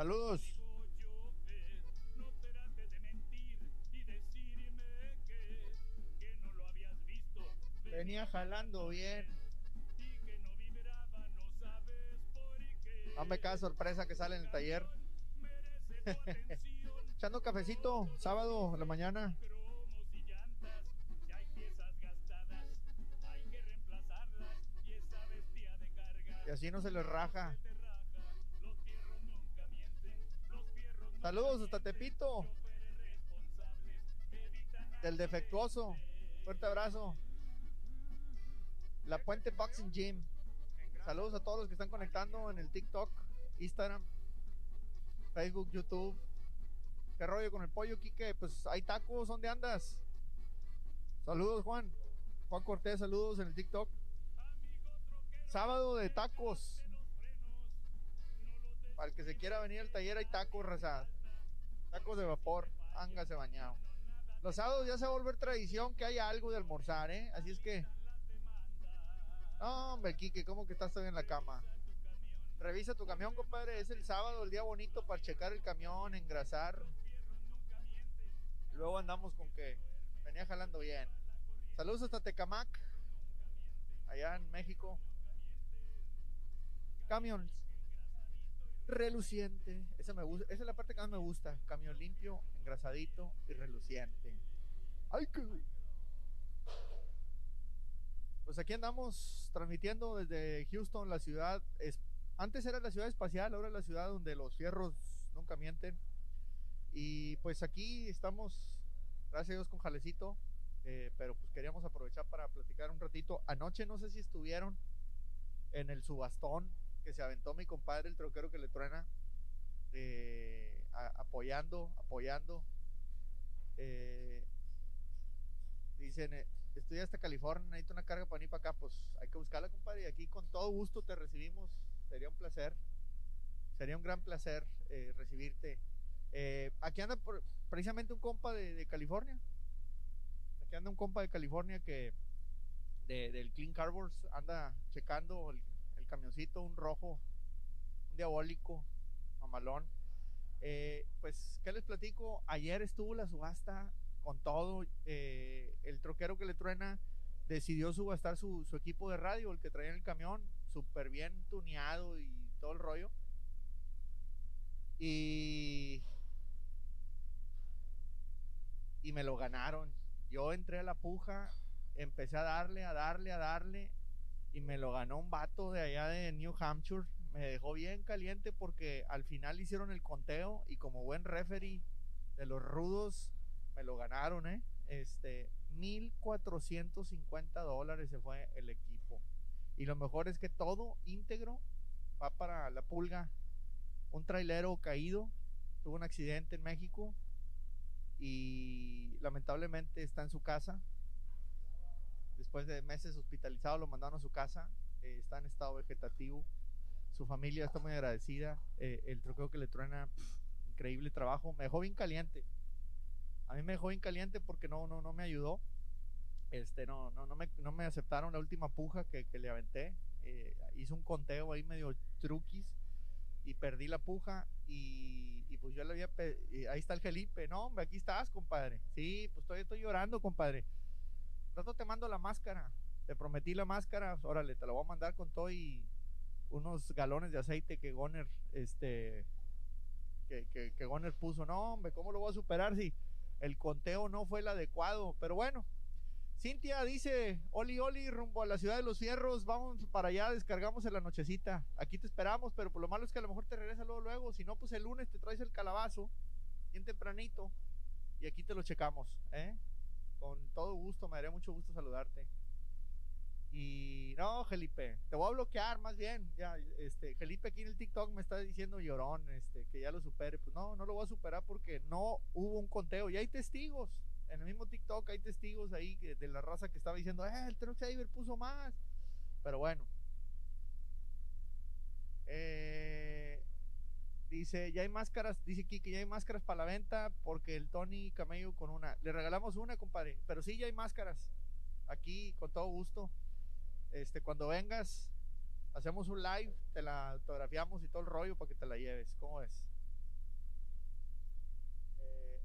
Saludos. Venía jalando bien. Dame cada sorpresa que sale en el taller. Echando cafecito, sábado a la mañana. Y así no se les raja. Saludos hasta Tepito. Del defectuoso. Fuerte abrazo. La Puente Boxing Gym. Saludos a todos los que están conectando en el TikTok, Instagram, Facebook, YouTube. ¿Qué rollo con el pollo, Quique? Pues hay tacos, ¿dónde andas? Saludos, Juan. Juan Cortés, saludos en el TikTok. Sábado de tacos. Para el que se quiera venir al taller hay tacos, raza. Tacos de vapor. Ángase bañado. Los sábados ya se va a volver tradición que haya algo de almorzar, ¿eh? Así es que no, hombre, ¿cómo que estás todavía en la cama? Revisa tu camión, compadre. Es el sábado, el día bonito para checar el camión, engrasar. Luego andamos con que venía jalando bien. Saludos hasta Tecamac, allá en México. Camión reluciente. Esa, me gusta, esa es la parte que más me gusta. Camión limpio, engrasadito y reluciente. ¡Ay, qué! Pues aquí andamos transmitiendo desde Houston, la ciudad. Es, antes era la ciudad espacial, ahora es la ciudad donde los fierros nunca mienten. Y pues aquí estamos, gracias a Dios, con Jalecito. Eh, pero pues queríamos aprovechar para platicar un ratito. Anoche no sé si estuvieron en el subastón se aventó mi compadre, el troquero que le truena, eh, apoyando, apoyando. Eh, dicen, estoy hasta California, necesito una carga para venir para acá, pues hay que buscarla, compadre, y aquí con todo gusto te recibimos, sería un placer, sería un gran placer eh, recibirte. Eh, aquí anda precisamente un compa de, California, aquí anda un compa de California que del Clean Cardboards anda checando el, camioncito, un rojo, un diabólico, mamalón. Eh, pues, ¿qué les platico? Ayer estuvo la subasta con todo, eh, el troquero que le truena decidió subastar su, su, equipo de radio, el que traía en el camión, súper bien tuneado y todo el rollo. Y, y me lo ganaron. Yo entré a la puja, empecé a darle, a darle, a darle, y me lo ganó un vato de allá de New Hampshire. Me dejó bien caliente porque al final hicieron el conteo y como buen referee de los rudos, me lo ganaron, ¿eh? Este, 1450 dólares se fue el equipo. Y lo mejor es que todo íntegro va para la pulga. Un trailero caído, tuvo un accidente en México y lamentablemente está en su casa. Después de meses hospitalizado, lo mandaron a su casa. Eh, está en estado vegetativo. Su familia está muy agradecida. Eh, el troqueo que le truena, increíble trabajo. Me dejó bien caliente a mí me dejó bien caliente porque no, no, no me ayudó. Este, no, no, no, me, no me aceptaron la última puja que, le aventé. Eh, hice un conteo ahí medio truquis y perdí la puja y, pues yo le había ahí está el Felipe, no hombre, aquí estás compadre, sí, pues todavía estoy llorando compadre, rato te mando la máscara, te prometí la máscara, órale, te la voy a mandar con todo y unos galones de aceite que Goner, este, que, que, que Goner puso, no hombre, ¿cómo lo voy a superar si el conteo no fue el adecuado, pero bueno. Cintia dice, Oli, Oli, rumbo a la ciudad de los fierros, vamos para allá, descargamos en la nochecita. Aquí te esperamos, pero por lo malo es que a lo mejor te regresa luego, luego. Si no, pues el lunes te traes el calabazo, bien tempranito, y aquí te lo checamos, ¿eh? Con todo gusto, me daría mucho gusto saludarte. Y no, Felipe, te voy a bloquear más bien. Ya, este, Felipe aquí en el TikTok me está diciendo llorón, este, que ya lo supere. Pues no, no lo voy a superar porque no hubo un conteo. Y hay testigos. En el mismo TikTok hay testigos ahí de la raza que estaba diciendo, eh, el Truck Saber puso más. Pero bueno. Eh, dice, ya hay máscaras, dice que ya hay máscaras para la venta porque el Tony Camello con una. Le regalamos una, compadre. Pero sí, ya hay máscaras. Aquí, con todo gusto. Este, cuando vengas, hacemos un live, te la autografiamos y todo el rollo para que te la lleves. ¿Cómo es?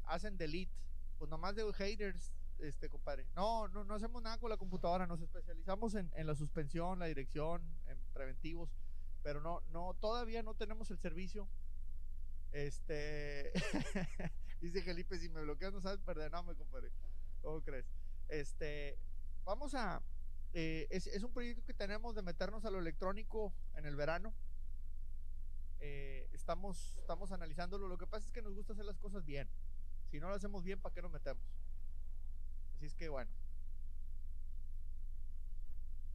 hacen delete, pues nomás de haters, este compadre. No, no, no hacemos nada con la computadora, nos especializamos en, en la suspensión, la dirección, en preventivos, pero no, no, todavía no tenemos el servicio. Este, dice Felipe, si me bloqueas no sabes perder, no me compadre. ¿Cómo crees? Este, vamos a, eh, es, es, un proyecto que tenemos de meternos a lo electrónico en el verano. Eh, estamos, estamos analizándolo. Lo que pasa es que nos gusta hacer las cosas bien. Si no lo hacemos bien, ¿para qué nos metemos? Así es que bueno.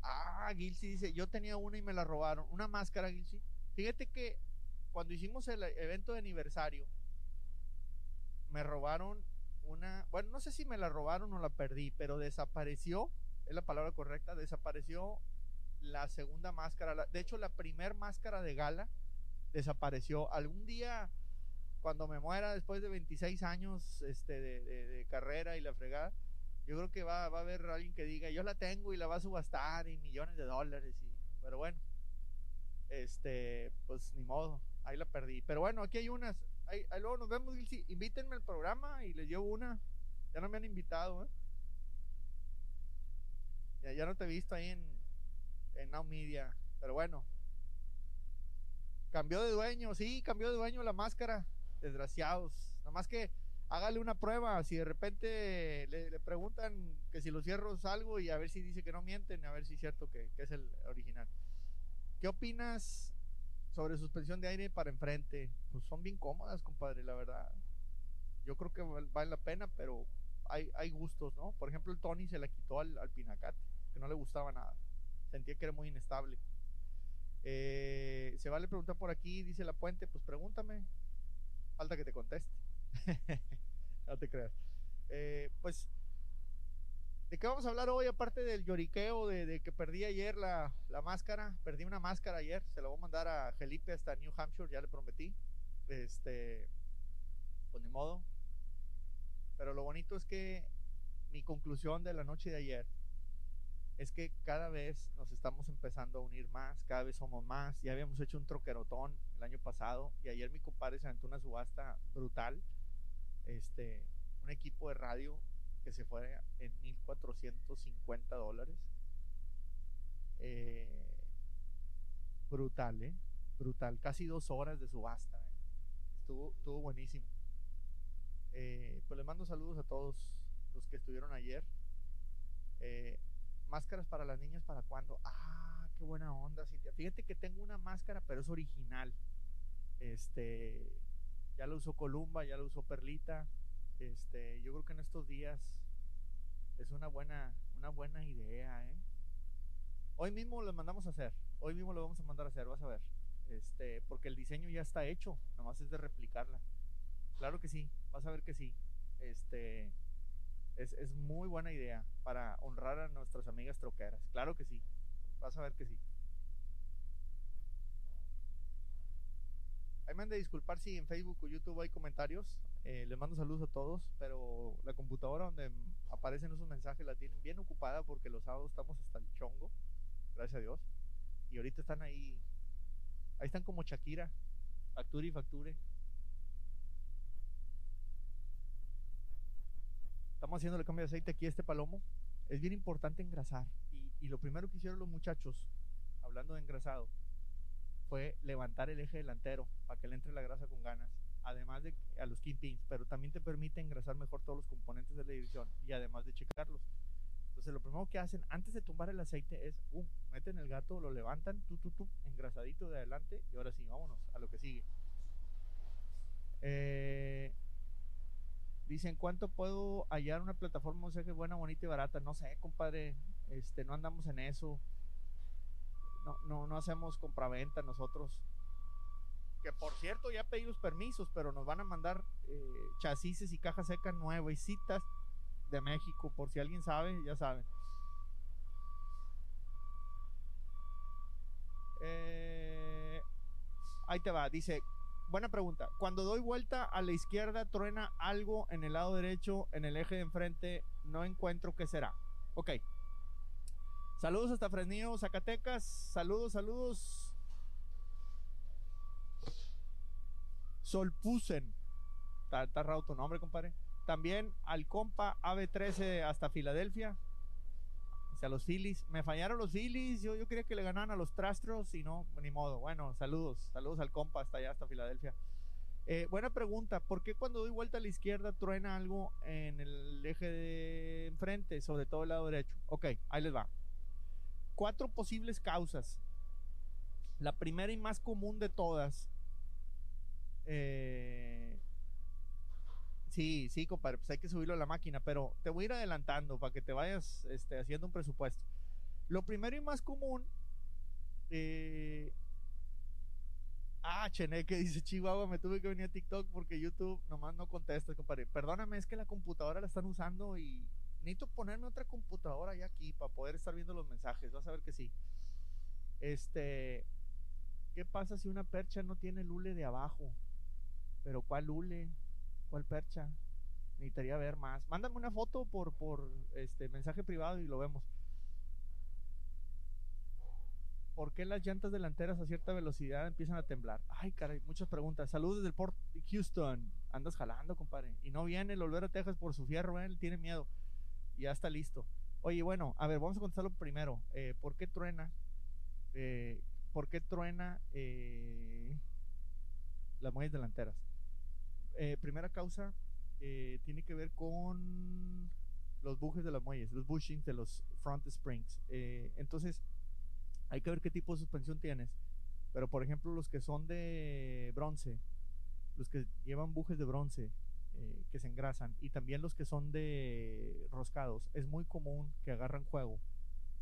Ah, Gilsi dice, yo tenía una y me la robaron. Una máscara, Gilsi. Fíjate que cuando hicimos el evento de aniversario, me robaron una, bueno, no sé si me la robaron o la perdí, pero desapareció, es la palabra correcta, desapareció la segunda máscara. de hecho, la primer máscara de gala desapareció. Algún día, cuando me muera, después de 26 años este, de, carrera y la fregada, yo creo que va, va, a haber alguien que diga, yo la tengo y la va a subastar y millones de dólares. Y, pero bueno, este, pues ni modo, ahí la perdí. Pero bueno, aquí hay unas. Ahí, luego nos vemos, Invítenme al programa y les llevo una. Ya no me han invitado, ¿eh? Ya, no te he visto ahí en, en Now Media. Pero bueno. Cambió de dueño, sí, cambió de dueño la máscara. Desgraciados. Nada más que hágale una prueba. Si de repente le, preguntan que si los cierros algo y a ver si dice que no mienten, a ver si es cierto que, es el original. ¿Qué opinas sobre suspensión de aire para enfrente? Pues son bien cómodas, compadre, la verdad. Yo creo que vale la pena, pero hay, hay gustos, ¿no? Por ejemplo, el Tony se la quitó al, al Pinacate, que no le gustaba nada. Sentía que era muy inestable. Eh, se vale preguntar por aquí, dice la puente, pues pregúntame. Falta que te conteste. no te creas. Eh, pues, ¿de qué vamos a hablar hoy? Aparte del lloriqueo de, que perdí ayer la, máscara. Perdí una máscara ayer. Se la voy a mandar a Felipe hasta New Hampshire, ya le prometí. Este, pues ni modo. Pero lo bonito es que mi conclusión de la noche de ayer es que cada vez nos estamos empezando a unir más, cada vez somos más. Ya habíamos hecho un troquerotón el año pasado y ayer mi compadre se aventó una subasta brutal. Este, un equipo de radio que se fue en 1450 dólares. Eh, brutal, ¿eh? Brutal. Casi dos horas de subasta. ¿eh? Estuvo, estuvo buenísimo. Eh, pues les mando saludos a todos los que estuvieron ayer. Eh, Máscaras para las niñas, ¿para cuándo? Ah, qué buena onda, Cintia. Fíjate que tengo una máscara, pero es original. Este, ya lo usó Columba, ya lo usó Perlita. Este, yo creo que en estos días es una buena, una buena idea, ¿eh? Hoy mismo lo mandamos a hacer. Hoy mismo lo vamos a mandar a hacer, vas a ver. Este, porque el diseño ya está hecho, nomás es de replicarla. Claro que sí, vas a ver que sí. Este, es, es, muy buena idea para honrar a nuestras amigas troqueras. Claro que sí. Vas a ver que sí. Ahí me han de disculpar si en Facebook o YouTube hay comentarios. Eh, les mando saludos a todos, pero la computadora donde aparecen esos mensajes la tienen bien ocupada porque los sábados estamos hasta el chongo. Gracias a Dios. Y ahorita están ahí. Ahí están como Shakira. Facture y facture. Estamos haciendo el cambio de aceite aquí a este palomo. Es bien importante engrasar. Y, lo primero que hicieron los muchachos, hablando de engrasado, fue levantar el eje delantero para que le entre la grasa con ganas. Además de a los kingpins, pero también te permite engrasar mejor todos los componentes de la dirección y además de checarlos. Entonces, lo primero que hacen antes de tumbar el aceite es, um, meten el gato, lo levantan, tu, tu, tu, engrasadito de adelante y ahora sí, vámonos a lo que sigue. Eh, Dicen, ¿cuánto puedo hallar una plataforma que buena, bonita y barata? No sé, compadre. Este, no andamos en eso. No, no, no hacemos compraventa nosotros. Que por cierto, ya pedí los permisos, pero nos van a mandar eh, chasis y cajas secas nuevas y citas de México. Por si alguien sabe, ya saben. Eh, ahí te va, dice, buena pregunta. Cuando doy vuelta a la izquierda, truena algo en el lado derecho, en el eje de enfrente, no encuentro qué será. Ok. Saludos hasta Fresnillo, Zacatecas. Saludos, saludos. Solpusen. Está, está raro tu nombre, compadre. También al compa AB13 hasta Filadelfia. Sea, los Phillies. Me fallaron los Phillies. Yo, yo quería que le ganaran a los Trastros y no, ni modo. Bueno, saludos. Saludos al compa hasta allá, hasta Filadelfia. Eh, buena pregunta. ¿Por qué cuando doy vuelta a la izquierda truena algo en el eje de enfrente, sobre todo el lado derecho? Ok, ahí les va. Cuatro posibles causas. La primera y más común de todas. Eh, sí, sí, compadre, pues hay que subirlo a la máquina, pero te voy a ir adelantando para que te vayas este, haciendo un presupuesto. Lo primero y más común eh, Ah, Cheneque dice Chihuahua, me tuve que venir a TikTok porque YouTube nomás no contesta, compadre. Perdóname, es que la computadora la están usando y necesito ponerme otra computadora ya aquí para poder estar viendo los mensajes. Vas a ver que sí. Este, ¿qué pasa si una percha no tiene lule de abajo? Pero ¿cuál lule? ¿Cuál percha? Necesitaría ver más. Mándame una foto por, por este mensaje privado y lo vemos. ¿Por qué las llantas delanteras a cierta velocidad empiezan a temblar? Ay, caray, muchas preguntas. Saludos desde el Port Houston. Andas jalando, compadre. Y no viene el volver a Texas por su fierro, ¿eh? él tiene miedo. Ya está listo. Oye, bueno, a ver, vamos a contestarlo primero. Eh, ¿Por qué truena? Eh, ¿Por qué truena eh, las muelles delanteras? Primera causa tiene que ver con los bujes de las muelles, los bushings de los front springs. Entonces, hay que ver qué tipo de suspensión tienes. Pero por ejemplo, los que son de bronce, los que llevan bujes de bronce eh, que se engrasan y también los que son de roscados, es muy común que agarran juego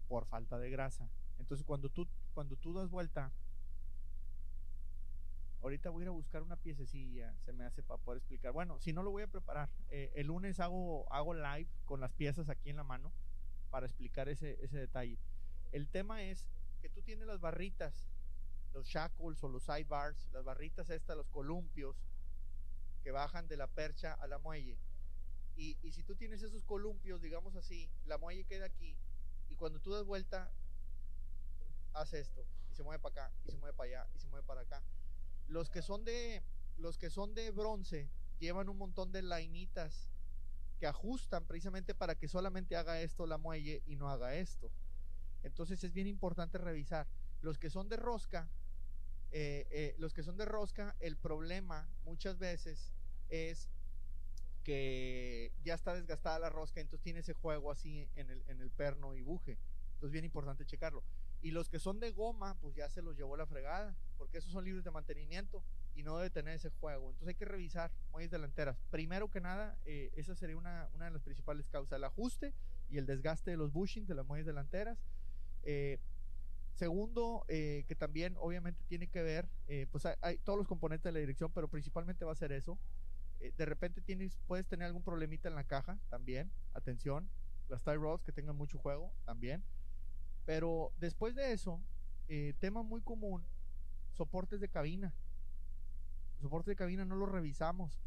por falta de grasa. Entonces, cuando tú cuando tú das vuelta Ahorita voy a ir a buscar una piececilla, se me hace para poder explicar. Bueno, si no lo voy a preparar. Eh, el lunes hago, hago live con las piezas aquí en la mano para explicar ese, ese detalle. El tema es que tú tienes las barritas, los shackles o los sidebars, las barritas estas, los columpios, que bajan de la percha a la muelle. Y, y si tú tienes esos columpios, digamos así, la muelle queda aquí, y cuando tú das vuelta, hace esto, y se mueve para acá, y se mueve para allá, y se mueve para acá. Los que son de, los que son de bronce llevan un montón de lainitas que ajustan precisamente para que solamente haga esto la muelle y no haga esto. Entonces es bien importante revisar. Los que son de rosca, eh, eh, los que son de rosca, el problema muchas veces es que ya está desgastada la rosca, entonces tiene ese juego así en el, en el perno y buje. Entonces bien importante checarlo. Y los que son de goma, pues ya se los llevó la fregada, porque esos son libres de mantenimiento y no debe tener ese juego. Entonces hay que revisar muelles delanteras. Primero que nada, eh, esa sería una, una, de las principales causas, el ajuste y el desgaste de los bushings de las muelles delanteras. Eh, segundo, eh, que también obviamente tiene que ver, eh, pues hay, hay, todos los componentes de la dirección, pero principalmente va a ser eso. De repente tienes, puedes tener algún problemita en la caja también, atención. Las tie rods que tengan mucho juego también. Pero después de eso, eh, tema muy común, soportes de cabina. Soportes de cabina no los revisamos.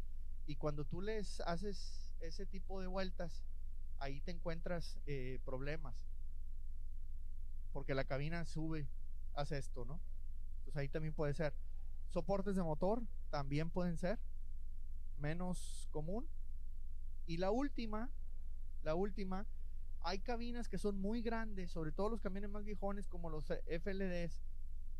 Y cuando tú les haces ese tipo de vueltas, ahí te encuentras eh, problemas. Porque la cabina sube, hace esto, ¿no? Entonces ahí también puede ser. Soportes de motor también pueden ser menos común. Y la última, la última, hay cabinas que son muy grandes, sobre todo los camiones más viejones como los FLDs,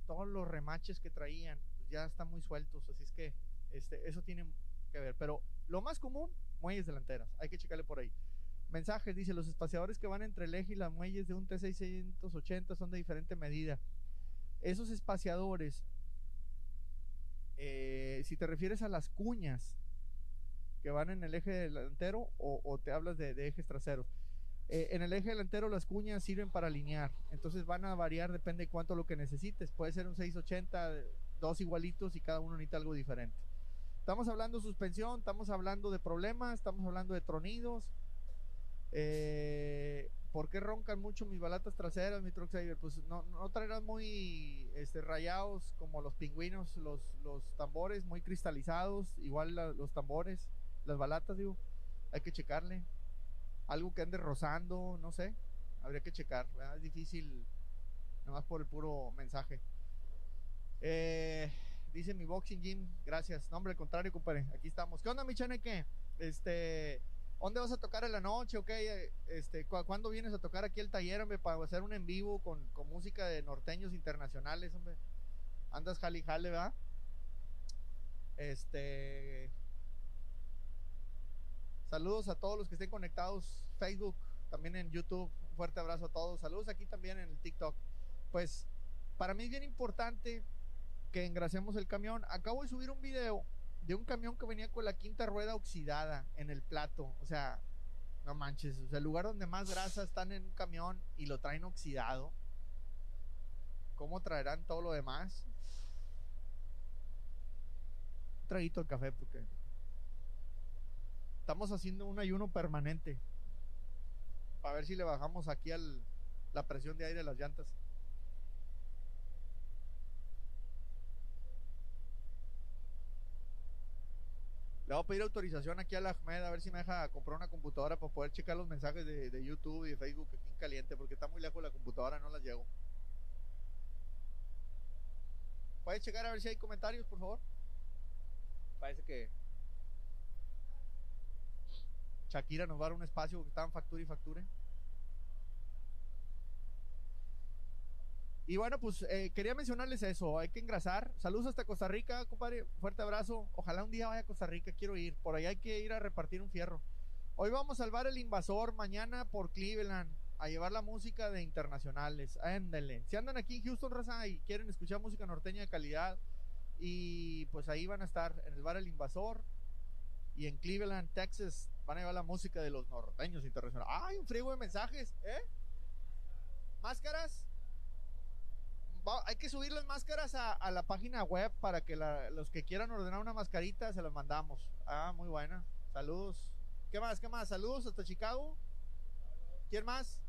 todos los remaches que traían pues ya están muy sueltos, así es que este, eso tiene que ver. Pero lo más común, muelles delanteras, hay que checarle por ahí. Mensajes, dice, los espaciadores que van entre el eje y las muelles de un T680 son de diferente medida. Esos espaciadores, eh, si te refieres a las cuñas que van en el eje delantero o, o te hablas de, de ejes traseros, eh, en el eje delantero las cuñas sirven para alinear, entonces van a variar, depende de cuánto lo que necesites. Puede ser un 680, dos igualitos y cada uno necesita algo diferente. Estamos hablando de suspensión, estamos hablando de problemas, estamos hablando de tronidos. Eh, ¿Por qué roncan mucho mis balatas traseras, mi truck saver? Pues no, no traerán muy este, rayados como los pingüinos, los, los tambores muy cristalizados, igual la, los tambores, las balatas, digo, hay que checarle algo que ande rozando, no sé, habría que checar, es difícil, nomás por el puro mensaje. Eh, Dice mi boxing gym, gracias. No, hombre, al contrario, compadre. Aquí estamos. ¿Qué onda, mi qué? Este, ¿dónde vas a tocar en la noche? Ok, este, ¿cuándo vienes a tocar aquí el taller, hombre, para hacer un en vivo con, con música de norteños internacionales, hombre? Andas jale jale, ¿verdad? Este, saludos a todos los que estén conectados, Facebook, también en YouTube. Un fuerte abrazo a todos. Saludos aquí también en el TikTok. Pues, para mí es bien importante que engrasemos el camión. Acabo de subir un video de un camión que venía con la quinta rueda oxidada en el plato. O sea, no manches. O sea, el lugar donde más grasa están en un camión y lo traen oxidado. ¿Cómo traerán todo lo demás? Un traguito de café porque estamos haciendo un ayuno permanente. Para ver si le bajamos aquí al, la presión de aire de las llantas. Le voy a pedir autorización aquí a la Ahmed a ver si me deja comprar una computadora para poder checar los mensajes de, YouTube y de Facebook aquí en caliente, porque está muy lejos la computadora, no las llego. ¿Puedes checar a ver si hay comentarios, por favor? Parece que Shakira nos va a dar un espacio porque estaban factura y facture. Y bueno, pues eh, quería mencionarles eso, hay que engrasar. Saludos hasta Costa Rica, compadre, fuerte abrazo. Ojalá un día vaya a Costa Rica, quiero ir. Por ahí hay que ir a repartir un fierro. Hoy vamos a salvar el invasor, mañana por Cleveland, a llevar la música de internacionales. Ándale. Si andan aquí en Houston, raza, y quieren escuchar música norteña de calidad, y pues ahí van a estar en el bar El Invasor y en Cleveland, Texas, van a llevar la música de los norteños internacionales. ¡Ay, un frigo de mensajes! ¿Eh? ¿Máscaras? hay que subir las máscaras a, la página web para que los que quieran ordenar una mascarita se las mandamos. Ah, muy buena. Saludos. ¿Qué más? ¿Qué más? Saludos hasta Chicago. ¿Quién más?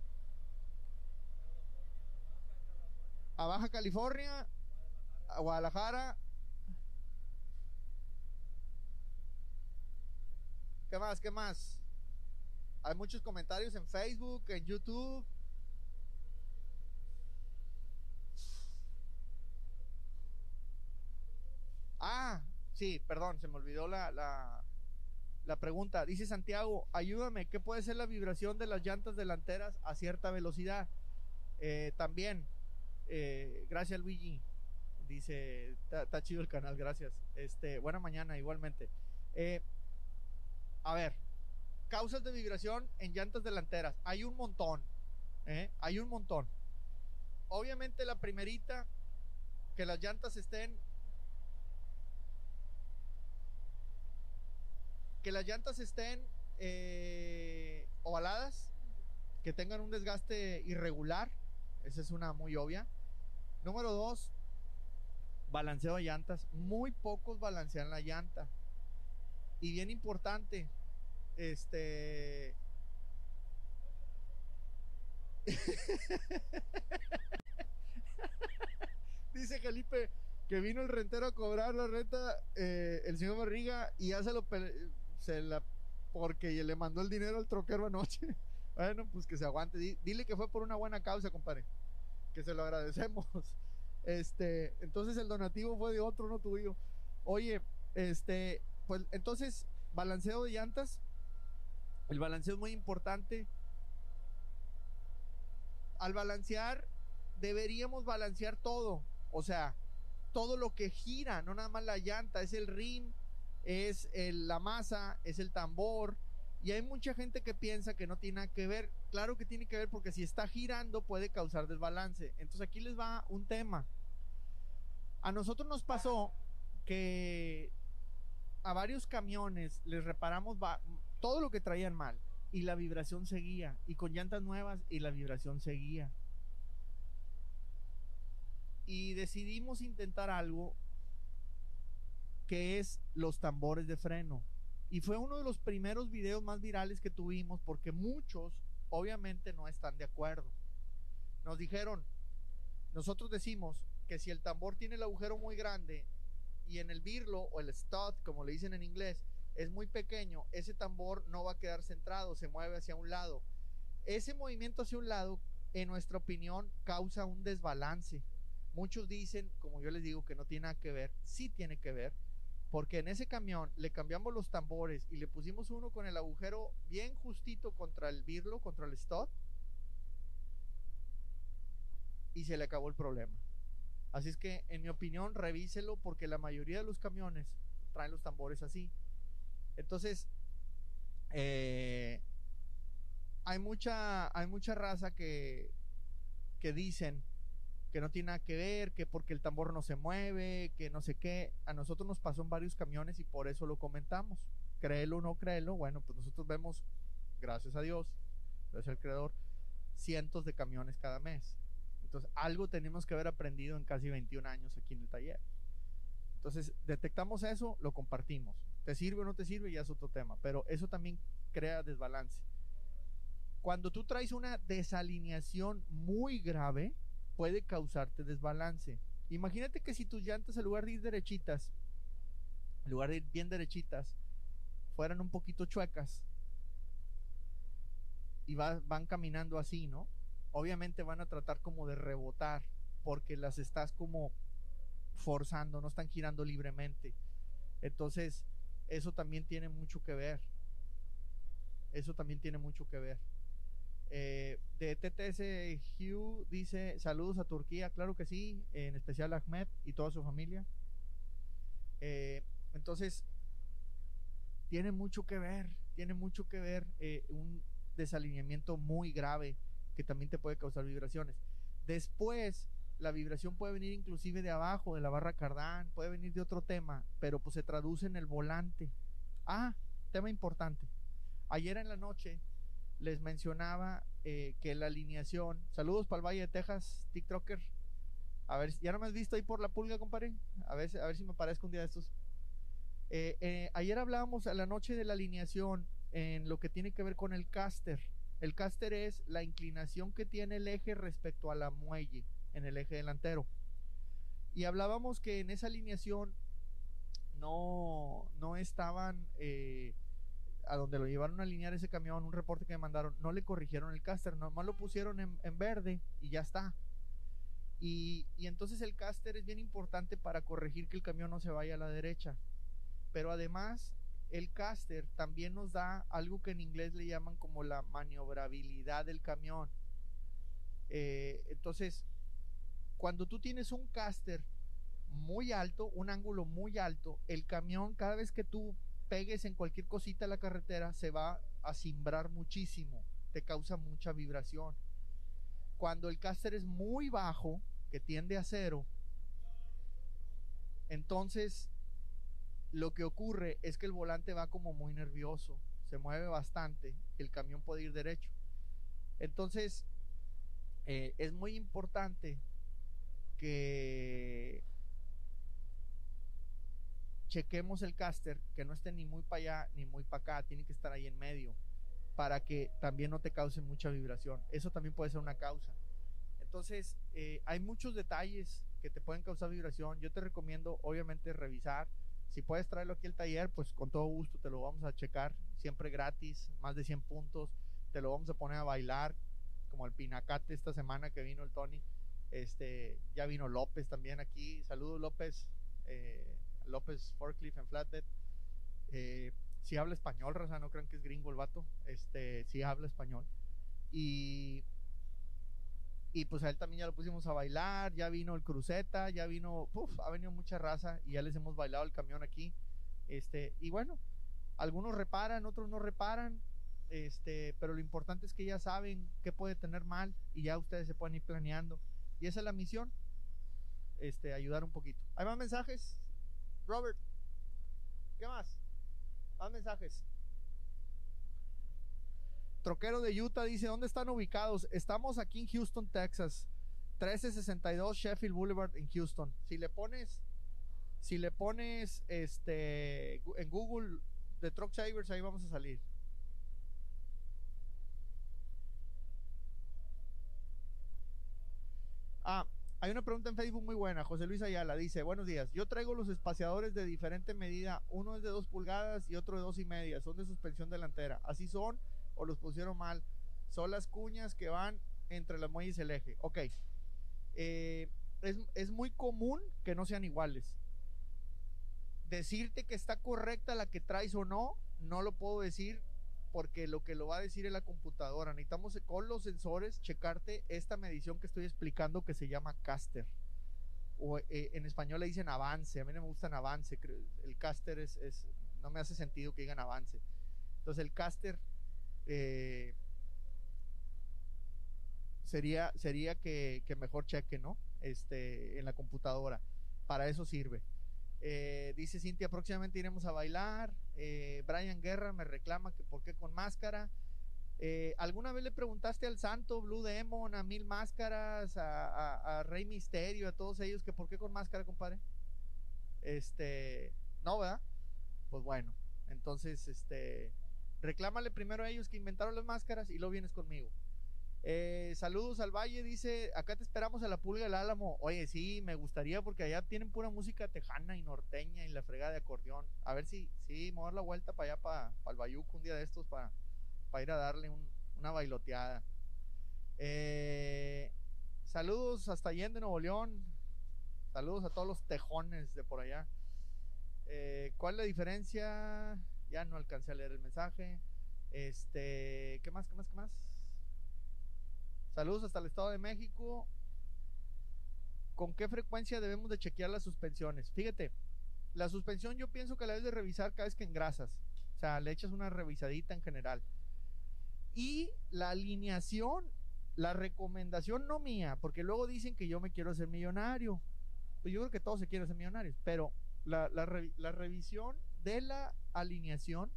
A Baja California, a Guadalajara. ¿Qué más? ¿Qué más? Hay muchos comentarios en Facebook, en YouTube. Ah, sí, perdón, se me olvidó la, la, pregunta. Dice Santiago, ayúdame, ¿qué puede ser la vibración de las llantas delanteras a cierta velocidad? Eh, también, eh, gracias Luigi. Dice, está chido el canal, gracias. Este, buena mañana, igualmente. Eh, a ver, causas de vibración en llantas delanteras. Hay un montón. Hay un montón. Obviamente la primerita, que las llantas estén que las llantas estén eh, ovaladas, que tengan un desgaste irregular, esa es una muy obvia. Número dos, balanceo de llantas. Muy pocos balancean la llanta. Y bien importante, este... Dice Felipe que vino el rentero a cobrar la renta, eh, el señor Barriga, y ya se lo se la porque le mandó el dinero al troquero anoche. bueno, pues que se aguante. Dile que fue por una buena causa, compadre. Que se lo agradecemos. Este, entonces el donativo fue de otro, no tuyo. Oye, este, pues entonces, balanceo de llantas. El balanceo es muy importante. Al balancear, deberíamos balancear todo. O sea, todo lo que gira, no nada más la llanta, es el rim, es la masa, es el tambor. Y hay mucha gente que piensa que no tiene nada que ver. Claro que tiene que ver porque si está girando puede causar desbalance. Entonces aquí les va un tema. A nosotros nos pasó que a varios camiones les reparamos todo lo que traían mal y la vibración seguía. Y con llantas nuevas y la vibración seguía. Y decidimos intentar algo que es los tambores de freno. Y fue uno de los primeros videos más virales que tuvimos porque muchos obviamente no están de acuerdo. Nos dijeron, nosotros decimos que si el tambor tiene el agujero muy grande y en el birlo o el stud, como le dicen en inglés, es muy pequeño, ese tambor no va a quedar centrado, se mueve hacia un lado. Ese movimiento hacia un lado, en nuestra opinión, causa un desbalance. Muchos dicen, como yo les digo, que no tiene nada que ver. Sí tiene que ver, porque en ese camión le cambiamos los tambores y le pusimos uno con el agujero bien justito contra el birlo, contra el stud, y se le acabó el problema. Así es que, en mi opinión, revíselo porque la mayoría de los camiones traen los tambores así. Entonces, eh, hay mucha, hay mucha raza que, que dicen que no tiene nada que ver, que porque el tambor no se mueve, que no sé qué. A nosotros nos pasó en varios camiones y por eso lo comentamos. Créelo o no créelo, bueno, pues nosotros vemos, gracias a Dios, gracias al creador, cientos de camiones cada mes. Entonces, algo tenemos que haber aprendido en casi 21 años aquí en el taller. Entonces, detectamos eso, lo compartimos. Te sirve o no te sirve, ya es otro tema, pero eso también crea desbalance. Cuando tú traes una desalineación muy grave, puede causarte desbalance. Imagínate que si tus llantas, en lugar de ir derechitas, en lugar de ir bien derechitas, fueran un poquito chuecas y van caminando así, ¿no? Obviamente van a tratar como de rebotar porque las estás como forzando, no están girando libremente. Entonces, eso también tiene mucho que ver. Eso también tiene mucho que ver. Eh, de TTS Hugh dice saludos a Turquía, claro que sí, en especial a Ahmed y toda su familia. Eh, entonces, tiene mucho que ver, tiene mucho que ver eh, un desalineamiento muy grave que también te puede causar vibraciones. Después, la vibración puede venir inclusive de abajo, de la barra cardán, puede venir de otro tema, pero pues se traduce en el volante. Ah, tema importante. Ayer en la noche les mencionaba eh, que la alineación, saludos para el Valle de Texas, TikToker. A ver, ya no me has visto ahí por la pulga, compadre. A ver, a ver si me parezco un día de estos. Eh, eh, ayer hablábamos a la noche de la alineación en lo que tiene que ver con el caster. El caster es la inclinación que tiene el eje respecto a la muelle en el eje delantero. Y hablábamos que en esa alineación no, no estaban eh, a donde lo llevaron a alinear ese camión, un reporte que me mandaron, no le corrigieron el caster, nomás lo pusieron en, verde y ya está. Y, y, entonces el caster es bien importante para corregir que el camión no se vaya a la derecha. Pero además el caster también nos da algo que en inglés le llaman como la maniobrabilidad del camión. Eh, entonces, cuando tú tienes un caster muy alto, un ángulo muy alto, el camión cada vez que tú pegues en cualquier cosita en la carretera se va a cimbrar muchísimo, te causa mucha vibración. Cuando el caster es muy bajo, que tiende a cero, entonces lo que ocurre es que el volante va como muy nervioso, se mueve bastante, el camión puede ir derecho. Entonces, eh, es muy importante que chequemos el caster, que no esté ni muy para allá ni muy para acá, tiene que estar ahí en medio, para que también no te cause mucha vibración. Eso también puede ser una causa. Entonces, eh, hay muchos detalles que te pueden causar vibración. Yo te recomiendo, obviamente, revisar si puedes traerlo aquí al taller, pues con todo gusto te lo vamos a checar, siempre gratis, más de 100 puntos, te lo vamos a poner a bailar, como el pinacate esta semana que vino el Tony, este, ya vino López también aquí, saludos López, eh, López Forklift en Flathead, eh, si habla español, Raza, no crean que es gringo el vato, este, si habla español, y y pues a él también ya lo pusimos a bailar, ya vino el cruceta, ya vino, uf, ha venido mucha raza y ya les hemos bailado el camión aquí. Este, y bueno, algunos reparan, otros no reparan, este, pero lo importante es que ya saben qué puede tener mal y ya ustedes se pueden ir planeando. Y esa es la misión, este, ayudar un poquito. ¿Hay más mensajes? Robert, ¿qué más? Más mensajes. Troquero de Utah dice, ¿dónde están ubicados? Estamos aquí en Houston, Texas. 1362 Sheffield Boulevard en Houston. Si le pones, si le pones este en Google de Truck Savers, ahí vamos a salir. Ah, hay una pregunta en Facebook muy buena. José Luis Ayala dice: Buenos días. Yo traigo los espaciadores de diferente medida. Uno es de 2 pulgadas y otro de dos y media. Son de suspensión delantera. Así son o los pusieron mal. Son las cuñas que van entre las muelles y el eje. Ok. Eh, es, es muy común que no sean iguales. Decirte que está correcta la que traes o no, no lo puedo decir porque lo que lo va a decir es la computadora. Necesitamos con los sensores checarte esta medición que estoy explicando que se llama caster. O eh, en español le dicen avance. A mí no me gustan avance. El caster es, es, no me hace sentido que digan avance. Entonces el caster eh, sería, sería que, que, mejor cheque, ¿no? Este, en la computadora. Para eso sirve. Eh, dice Cintia, próximamente iremos a bailar. Eh, Brian Guerra me reclama que por qué con máscara. ¿Alguna vez le preguntaste al santo Blue Demon, a Mil Máscaras, a, Rey Misterio, a todos ellos que por qué con máscara, compadre? Este, no, ¿verdad? Pues bueno, entonces, este, reclámale primero a ellos que inventaron las máscaras y luego vienes conmigo. Eh, saludos al Valle, dice, acá te esperamos a la Pulga del Álamo. Oye, sí, me gustaría porque allá tienen pura música tejana y norteña y la fregada de acordeón. A ver si, sí, me voy a dar la vuelta para allá, para, el Bayuco un día de estos, para, para ir a darle una bailoteada. Eh, saludos hasta Allende, Nuevo León. Saludos a todos los tejones de por allá. Eh, ¿Cuál es la diferencia? Ya no alcancé a leer el mensaje. Este, ¿qué más? ¿Qué más? ¿Qué más? Saludos hasta el Estado de México. ¿Con qué frecuencia debemos de chequear las suspensiones? Fíjate, la suspensión yo pienso que la debes de revisar cada vez que engrasas. O sea, le echas una revisadita en general. Y la alineación, la recomendación no mía, porque luego dicen que yo me quiero hacer millonario. Pues yo creo que todos se quieren hacer millonarios, pero la, la, la revisión de la alineación,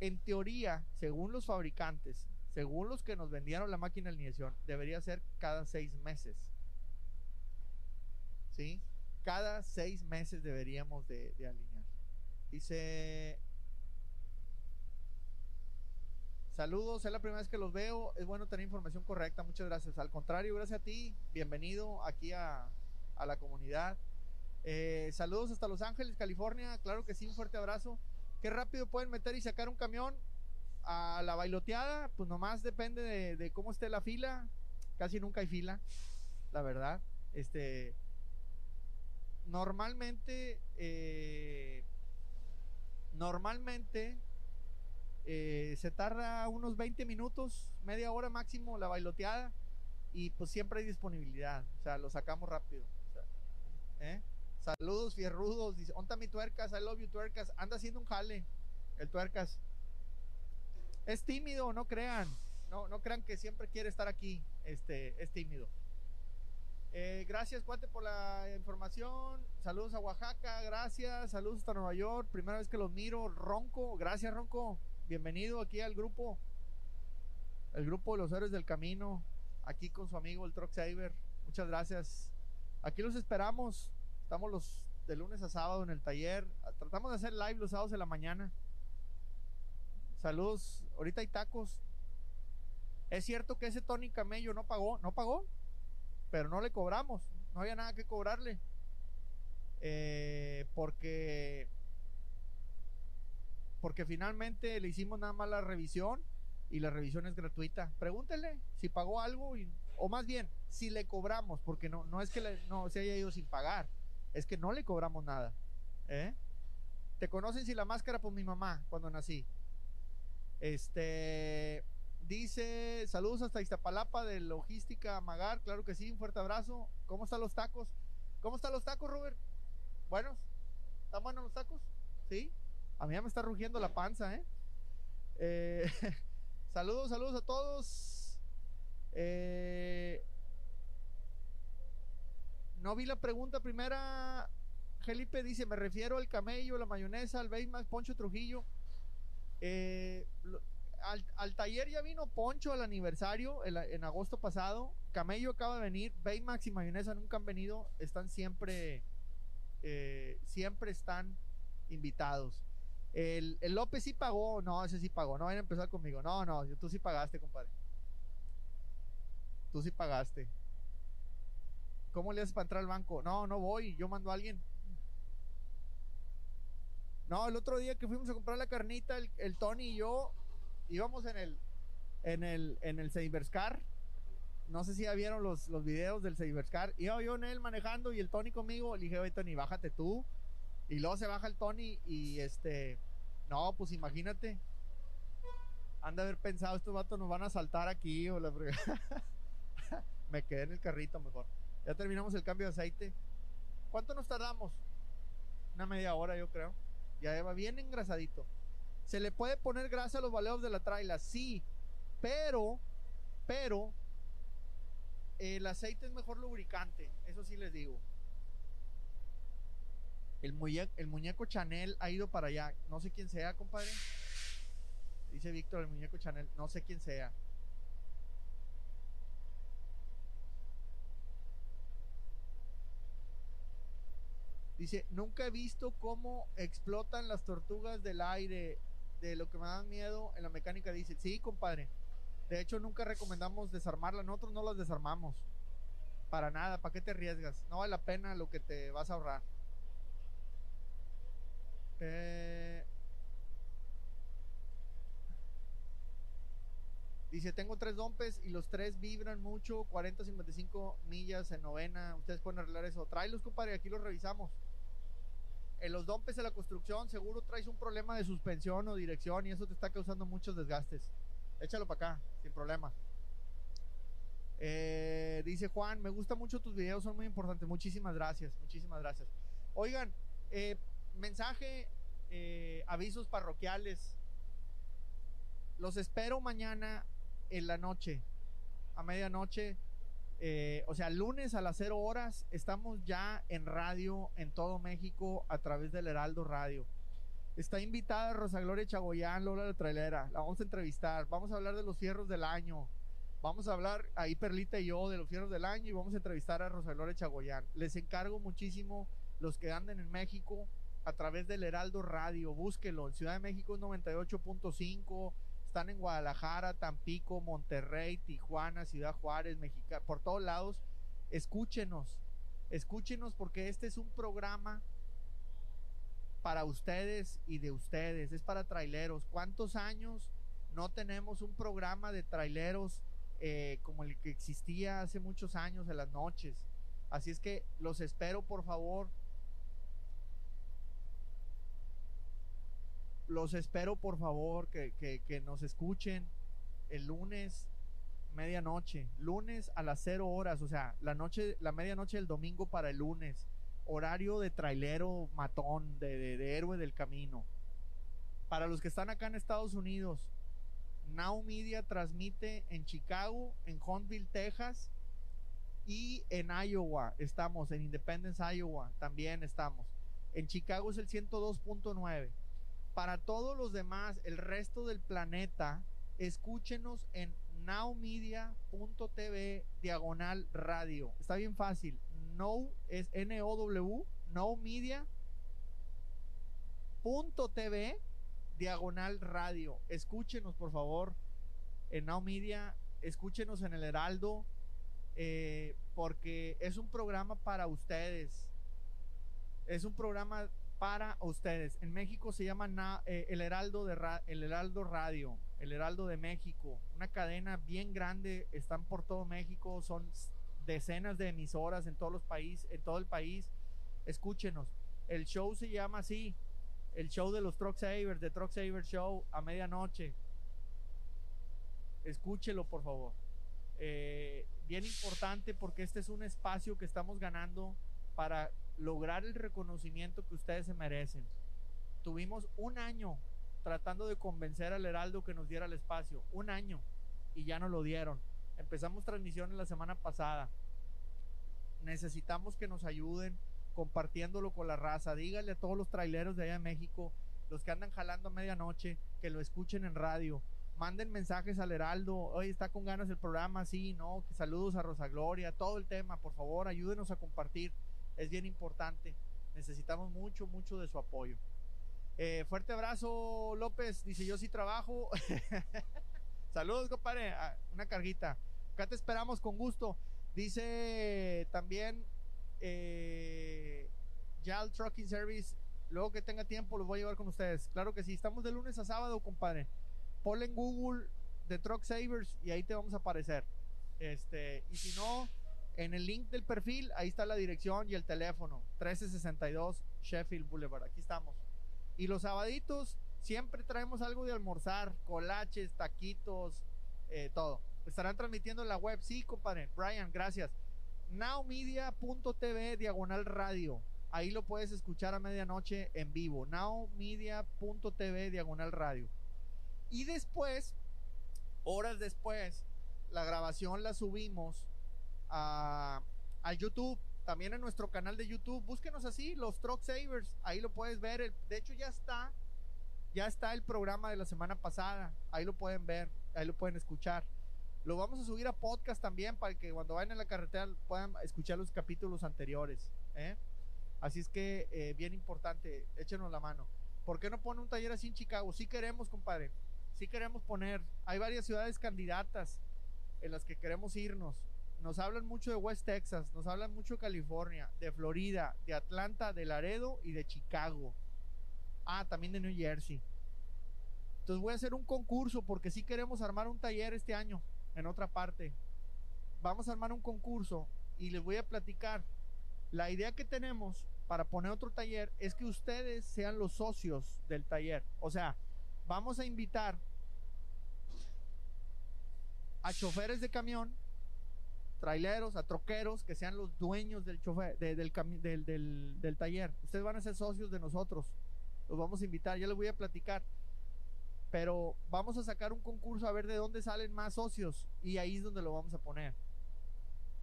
en teoría, según los fabricantes, según los que nos vendieron la máquina de alineación, debería ser cada seis meses. ¿Sí? Cada seis meses deberíamos de, alinear. Dice, saludos, es la primera vez que los veo, es bueno tener información correcta, muchas gracias. Al contrario, gracias a ti, bienvenido aquí a, la comunidad. Eh, saludos hasta Los Ángeles, California, claro que sí, un fuerte abrazo. Qué rápido pueden meter y sacar un camión a la bailoteada, pues nomás depende de, cómo esté la fila. Casi nunca hay fila, la verdad. Este, normalmente, eh, normalmente eh, se tarda unos 20 minutos, media hora máximo la bailoteada y pues siempre hay disponibilidad, o sea, lo sacamos rápido. ¿eh? Saludos fierrudos, dice, onta mi tuercas, I love you tuercas, anda haciendo un jale, el tuercas. Es tímido, no crean. No, no crean que siempre quiere estar aquí. Este, es tímido. Eh, gracias, Cuate, por la información. Saludos a Oaxaca, gracias. Saludos hasta Nueva York. Primera vez que los miro. Ronco, gracias, Ronco. Bienvenido aquí al grupo. El grupo de los héroes del camino. Aquí con su amigo el Truck Saver. Muchas gracias. Aquí los esperamos. Estamos los de lunes a sábado en el taller. Tratamos de hacer live los sábados de la mañana. Saludos. Ahorita hay tacos. Es cierto que ese Tony Camello no pagó, no pagó, pero no le cobramos. No había nada que cobrarle. Eh, porque porque finalmente le hicimos nada más la revisión y la revisión es gratuita. Pregúntele si pagó algo o más bien si le cobramos, porque no, no es que no se haya ido sin pagar, es que no le cobramos nada. ¿eh? ¿Te conocen si la máscara? Pues mi mamá cuando nací. Este dice, saludos hasta Iztapalapa de Logística Magar, claro que sí, un fuerte abrazo. ¿Cómo están los tacos? ¿Cómo están los tacos, Robert? ¿Buenos? ¿Están buenos los tacos? ¿Sí? A mí ya me está rugiendo la panza, ¿eh? eh saludos, saludos a todos. Eh, no vi la pregunta primera. Felipe dice, me refiero al camello, la mayonesa, al Baymax, Poncho Trujillo. Eh, al, taller ya vino Poncho al aniversario en agosto pasado. Camello acaba de venir. Baymax y Mayonesa nunca han venido. Están siempre, eh, siempre están invitados. El, López sí pagó. No, ese sí pagó. No vayan a empezar conmigo. No, no, tú sí pagaste, compadre. Tú sí pagaste. ¿Cómo le haces para entrar al banco? No, no voy. Yo mando a alguien. No, el otro día que fuimos a comprar la carnita, el, Tony y yo íbamos en el en el en el no sé si ya vieron los, los videos del Cybercar. Iba yo en él manejando y el Tony conmigo. Le dije, oye, Tony, bájate tú. Y luego se baja el Tony y este. No, pues imagínate. Anda a haber pensado, estos vatos nos van a saltar aquí. Me quedé en el carrito mejor. Ya terminamos el cambio de aceite. ¿Cuánto nos tardamos? Una media hora, yo creo. Ya va bien engrasadito. ¿Se le puede poner grasa a los baleos de la traila? Sí, pero, pero, el aceite es mejor lubricante. Eso sí les digo. El muñeco, el muñeco Chanel ha ido para allá. No sé quién sea, compadre. Dice Víctor, el muñeco Chanel. No sé quién sea. Dice, nunca he visto cómo explotan las tortugas del aire. De lo que me da miedo en la mecánica. Dice, sí, compadre. De hecho, nunca recomendamos desarmarla. Nosotros no las desarmamos. Para nada. ¿Para qué te arriesgas? No vale la pena lo que te vas a ahorrar. Eh, dice, tengo tres dompes y los tres vibran mucho, 40, 55 millas en novena. Ustedes pueden arreglar eso. Tráelos, compadre, aquí los revisamos. En los dompes de la construcción seguro traes un problema de suspensión o dirección y eso te está causando muchos desgastes. Échalo para acá, sin problema. Eh, dice Juan, me gusta mucho tus videos, son muy importantes. Muchísimas gracias, muchísimas gracias. Oigan, eh, mensaje, eh, avisos parroquiales. Los espero mañana en la noche, a medianoche. Eh, o sea, lunes a las 0 horas estamos ya en radio en todo México a través del Heraldo Radio. Está invitada Rosa Gloria Chagoyán, Lola la Trailera. La vamos a entrevistar. Vamos a hablar de los fierros del año. Vamos a hablar ahí Perlita y yo de los fierros del año y vamos a entrevistar a Rosa Gloria Chagoyán. Les encargo muchísimo los que anden en México a través del Heraldo Radio, búsquelo. En Ciudad de México es 98.5, están en Guadalajara, Tampico, Monterrey, Tijuana, Ciudad Juárez, México, por todos lados. Escúchenos, escúchenos porque este es un programa para ustedes y de ustedes, es para traileros. ¿Cuántos años no tenemos un programa de traileros eh, como el que existía hace muchos años en las noches? Así es que los espero, por favor los espero por favor que, que, nos escuchen el lunes medianoche, lunes a las cero horas, o sea, la noche, la medianoche del domingo para el lunes, horario de trailero matón, de, de, héroe del camino. Para los que están acá en Estados Unidos, Now Media transmite en Chicago, en Huntsville, Texas y en Iowa. Estamos en Independence, Iowa, también estamos. En Chicago es el 102.9 para todos los demás, el resto del planeta, escúchenos en nowmedia.tv diagonal radio. Está bien fácil. No es N-O-W, nowmedia.tv diagonal radio. Escúchenos, por favor, en Now Media. Escúchenos en el Heraldo. Eh, porque es un programa para ustedes. Es un programa para ustedes. En México se llama eh, el, Heraldo de el Heraldo Radio, el Heraldo de México, una cadena bien grande, están por todo México, son decenas de emisoras en todos los países, en todo el país. Escúchenos. El show se llama así, el show de los Truck Savers, de Truck Savers Show a medianoche. Escúchelo, por favor. Eh, bien importante porque este es un espacio que estamos ganando para lograr el reconocimiento que ustedes se merecen. Tuvimos un año tratando de convencer al Heraldo que nos diera el espacio, un año, y ya no lo dieron. Empezamos transmisiones la semana pasada. Necesitamos que nos ayuden compartiéndolo con la raza. Dígale a todos los traileros de allá de México, los que andan jalando a medianoche, que lo escuchen en radio. Manden mensajes al Heraldo. Hoy está con ganas el programa, sí, no, saludos a Rosa Gloria, todo el tema, por favor, ayúdenos a compartir es bien importante. Necesitamos mucho, mucho de su apoyo. Eh, fuerte abrazo, López. Dice: Yo sí trabajo. Saludos, compadre. Ah, una carguita. Acá te esperamos con gusto. Dice también eh, Yal Trucking Service. Luego que tenga tiempo, los voy a llevar con ustedes. Claro que sí. Estamos de lunes a sábado, compadre. Ponle en Google The Truck Savers y ahí te vamos a aparecer. Este, y si no, en el link del perfil, ahí está la dirección y el teléfono. 1362 Sheffield Boulevard. Aquí estamos. Y los sabaditos, siempre traemos algo de almorzar, colaches, taquitos, eh, todo. Estarán transmitiendo en la web. Sí, compadre. Brian, gracias. Nowmedia.tv diagonal radio. Ahí lo puedes escuchar a medianoche en vivo. Nowmedia.tv diagonal radio. Y después, horas después, la grabación la subimos a, YouTube, también en nuestro canal de YouTube. Búsquenos así, los Truck Savers. Ahí lo puedes ver. de hecho, ya está. Ya está el programa de la semana pasada. Ahí lo pueden ver. Ahí lo pueden escuchar. Lo vamos a subir a podcast también para que cuando vayan en la carretera puedan escuchar los capítulos anteriores. ¿eh? Así es que, eh, bien importante, échenos la mano. ¿Por qué no pone un taller así en Chicago? Sí queremos, compadre. Sí queremos poner. Hay varias ciudades candidatas en las que queremos irnos. Nos hablan mucho de West Texas, nos hablan mucho de California, de Florida, de Atlanta, de Laredo y de Chicago. Ah, también de New Jersey. Entonces voy a hacer un concurso porque sí queremos armar un taller este año en otra parte. Vamos a armar un concurso y les voy a platicar. La idea que tenemos para poner otro taller es que ustedes sean los socios del taller. O sea, vamos a invitar a choferes de camión, traileros, a troqueros, que sean los dueños del, chofer, del, del, taller. Ustedes van a ser socios de nosotros. Los vamos a invitar, ya les voy a platicar. Pero vamos a sacar un concurso a ver de dónde salen más socios y ahí es donde lo vamos a poner.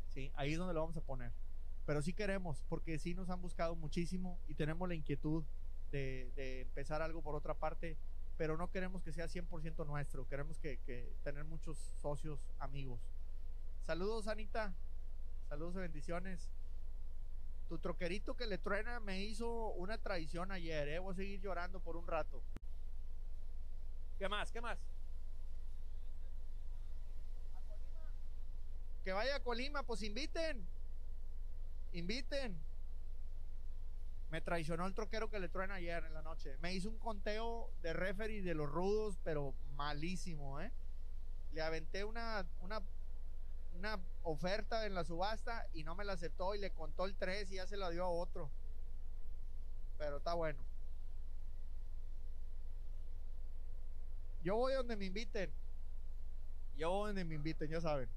Sí, ahí es donde lo vamos a poner. Pero sí queremos, porque sí nos han buscado muchísimo y tenemos la inquietud de, de empezar algo por otra parte pero no queremos que sea 100% nuestro, queremos que, tener muchos socios amigos. Saludos, Anita. Saludos y bendiciones. Tu troquerito que le truena me hizo una traición ayer, ¿eh? Voy a seguir llorando por un rato. ¿Qué más? ¿Qué más? Que vaya a Colima, pues inviten. Inviten. Me traicionó el troquero que le truena ayer en la noche. Me hizo un conteo de referee de los rudos, pero malísimo, ¿eh? Le aventé una, una, una oferta en la subasta y no me la aceptó y le contó el 3 y ya se la dio a otro. Pero está bueno. Yo voy donde me inviten. Yo voy donde me inviten, ya saben.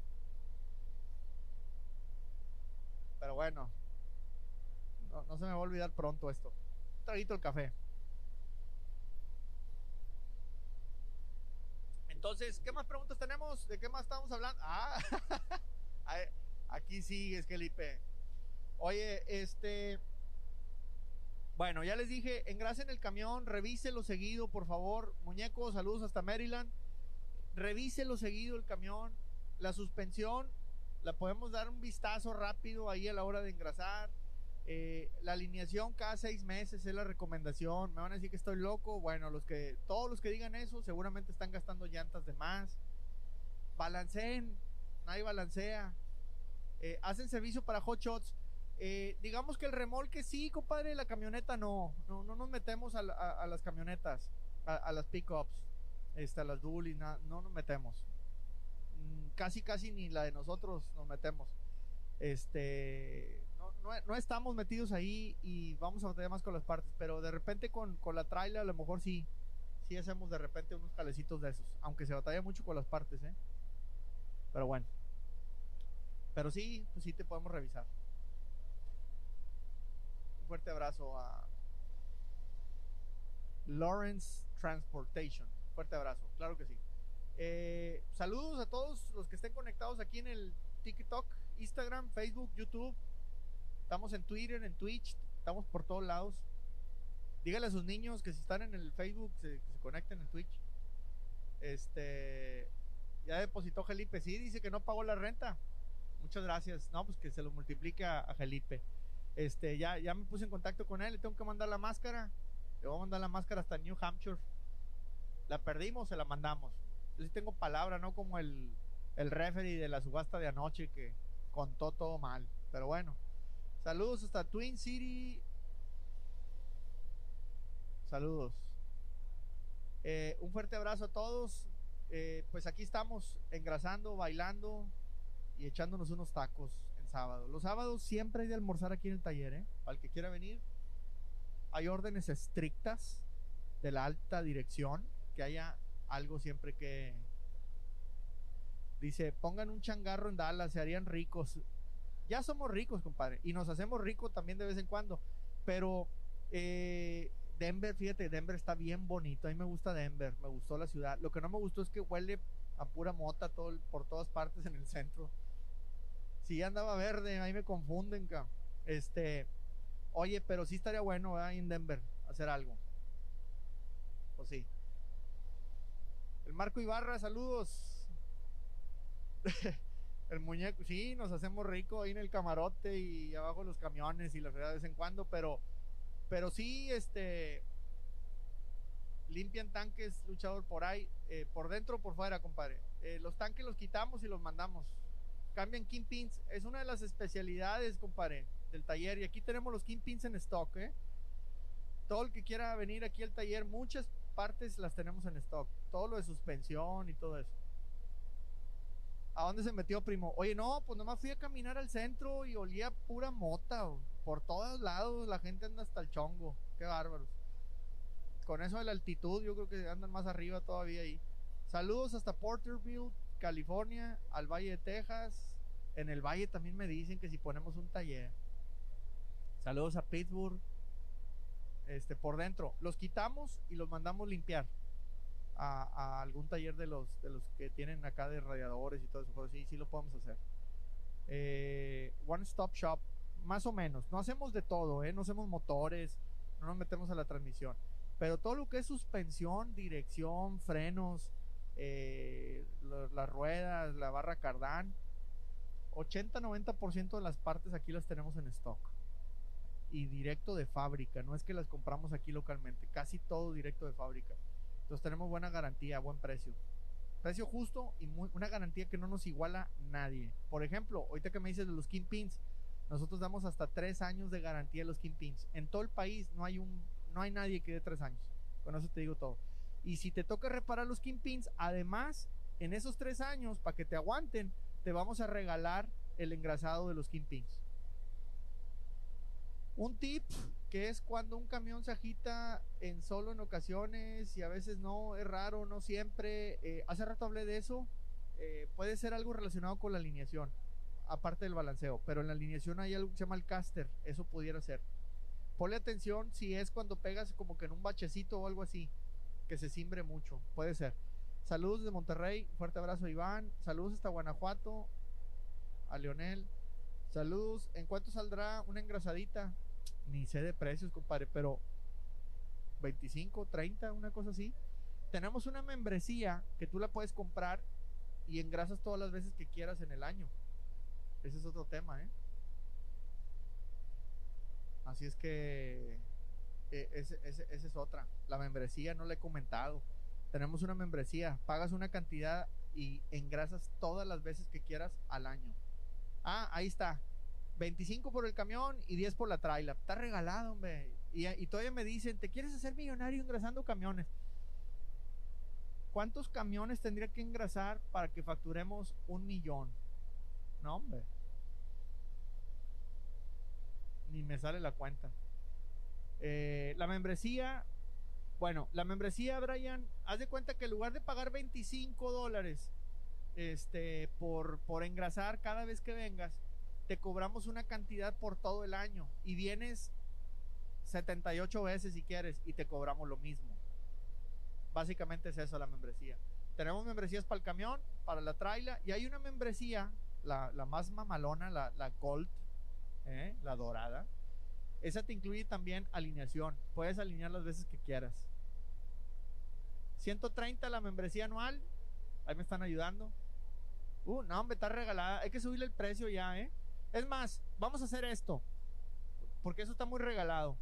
Pero bueno, no, se me va a olvidar pronto esto. Un traguito el café. Entonces, ¿qué más preguntas tenemos? ¿De qué más estamos hablando? Ah, aquí sí, es que Felipe. Oye, este. Bueno, ya les dije, engrasen el camión, revíselo seguido, por favor. Muñeco, saludos hasta Maryland. Revíselo seguido el camión. La suspensión, la podemos dar un vistazo rápido ahí a la hora de engrasar eh, la alineación cada seis meses es la recomendación. Me van a decir que estoy loco. Bueno, los que, todos los que digan eso seguramente están gastando llantas de más. Balanceen, nadie balancea. Eh, hacen servicio para hot shots. Eh, digamos que el remolque sí, compadre, la camioneta no. No, no nos metemos a, las camionetas, a, las pickups, este, a las dually, no nos metemos. Mm, casi, casi ni la de nosotros nos metemos. Este no, estamos metidos ahí y vamos a batallar más con las partes, pero de repente con, la trailer a lo mejor sí, sí hacemos de repente unos calecitos de esos, aunque se batalla mucho con las partes, ¿eh? Pero bueno. Pero sí, pues sí te podemos revisar. Un fuerte abrazo a Lawrence Transportation. Fuerte abrazo, claro que sí. Eh, saludos a todos los que estén conectados aquí en el TikTok, Instagram, Facebook, YouTube. Estamos en Twitter, en Twitch, estamos por todos lados. Dígale a sus niños que si están en el Facebook, se, conecten en Twitch. Este, ya depositó Felipe, sí, dice que no pagó la renta. Muchas gracias. No, pues que se lo multiplique a, Felipe. Este, ya, ya me puse en contacto con él, le tengo que mandar la máscara. Le voy a mandar la máscara hasta New Hampshire. La perdimos, se la mandamos. Yo sí tengo palabra, no como el, el referee de la subasta de anoche que contó todo mal. Pero bueno, Saludos hasta Twin City. Saludos. Eh, un fuerte abrazo a todos. Eh, pues aquí estamos engrasando, bailando y echándonos unos tacos en sábado. Los sábados siempre hay de almorzar aquí en el taller, ¿eh? Para el que quiera venir. Hay órdenes estrictas de la alta dirección, que haya algo siempre que... Dice, pongan un changarro en Dallas, se harían ricos. Ya somos ricos, compadre, y nos hacemos ricos también de vez en cuando, pero eh, Denver, fíjate, Denver está bien bonito. A mí me gusta Denver, me gustó la ciudad. Lo que no me gustó es que huele a pura mota por todas partes en el centro. Si andaba verde, ahí me confunden, Este, oye, pero sí estaría bueno ahí en Denver hacer algo. Pues sí. El Marco Ibarra, saludos. el muñeco, sí, nos hacemos rico ahí en el camarote y abajo los camiones y la verdad de vez en cuando, pero pero sí, este. Limpian tanques, luchador por ahí, eh, por dentro o por fuera, compadre. Eh, los tanques los quitamos y los mandamos. Cambian kingpins. Es una de las especialidades, compadre, del taller. Y aquí tenemos los kingpins en stock, ¿eh? Todo el que quiera venir aquí al taller, muchas partes las tenemos en stock. Todo lo de suspensión y todo eso. ¿A dónde se metió, primo? Oye, no, pues nomás fui a caminar al centro y olía pura mota. Por todos lados la gente anda hasta el chongo. Qué bárbaros. Con eso de la altitud, yo creo que andan más arriba todavía ahí. Saludos hasta Porterville, California, al Valle de Texas. En el Valle también me dicen que si ponemos un taller. Saludos a Pittsburgh. Este, por dentro. Los quitamos y los mandamos limpiar a, algún taller de los, de los que tienen acá de radiadores y todo eso, pero sí, sí lo podemos hacer. Eh, one Stop Shop, más o menos. No hacemos de todo, ¿eh? no hacemos motores, no nos metemos a la transmisión. Pero todo lo que es suspensión, dirección, frenos, eh, las ruedas, la barra cardán, 80-90% de las partes aquí las tenemos en stock. Y directo de fábrica, no es que las compramos aquí localmente, casi todo directo de fábrica. Entonces tenemos buena garantía, buen precio. Precio justo y una garantía que no nos iguala nadie. Por ejemplo, ahorita que me dices de los Kingpins, nosotros damos hasta tres años de garantía de los Kingpins. En todo el país no hay un, no hay nadie que dé tres años. Con eso te digo todo. Y si te toca reparar los Kingpins, además, en esos tres años, para que te aguanten, te vamos a regalar el engrasado de los Kingpins. Un tip que es cuando un camión se agita en solo en ocasiones y a veces no, es raro, no siempre. Eh, hace rato hablé de eso. Eh, puede ser algo relacionado con la alineación, aparte del balanceo, pero en la alineación hay algo que se llama el caster, eso pudiera ser. Ponle atención si es cuando pegas como que en un bachecito o algo así, que se simbre mucho, puede ser. Saludos de Monterrey, fuerte abrazo Iván, saludos hasta Guanajuato, a Leonel, saludos, ¿en cuánto saldrá una engrasadita? Ni sé de precios, compadre, pero 25, 30, una cosa así. Tenemos una membresía que tú la puedes comprar y engrasas todas las veces que quieras en el año. Ese es otro tema, ¿eh? Así es que e, esa es otra. La membresía no la he comentado. Tenemos una membresía, pagas una cantidad y engrasas todas las veces que quieras al año. Ah, ahí está. 25 por el camión y 10 por la traila. Está regalado, hombre. Y, todavía me dicen, ¿te quieres hacer millonario engrasando camiones? ¿Cuántos camiones tendría que engrasar para que facturemos un millón? No, hombre. Ni me sale la cuenta. Eh, la membresía, bueno, la membresía, Brian, haz de cuenta que en lugar de pagar 25 dólares este, por, por engrasar cada vez que vengas, te cobramos una cantidad por todo el año y vienes 78 veces si quieres y te cobramos lo mismo. Básicamente es eso la membresía. Tenemos membresías para el camión, para la traila y hay una membresía, la, más mamalona, la, la Gold, ¿eh? la dorada. Esa te incluye también alineación. Puedes alinear las veces que quieras. 130 la membresía anual. Ahí me están ayudando. Uh, no, hombre, está regalada. Hay que subirle el precio ya, ¿eh? Es más, vamos a hacer esto, porque eso está muy regalado.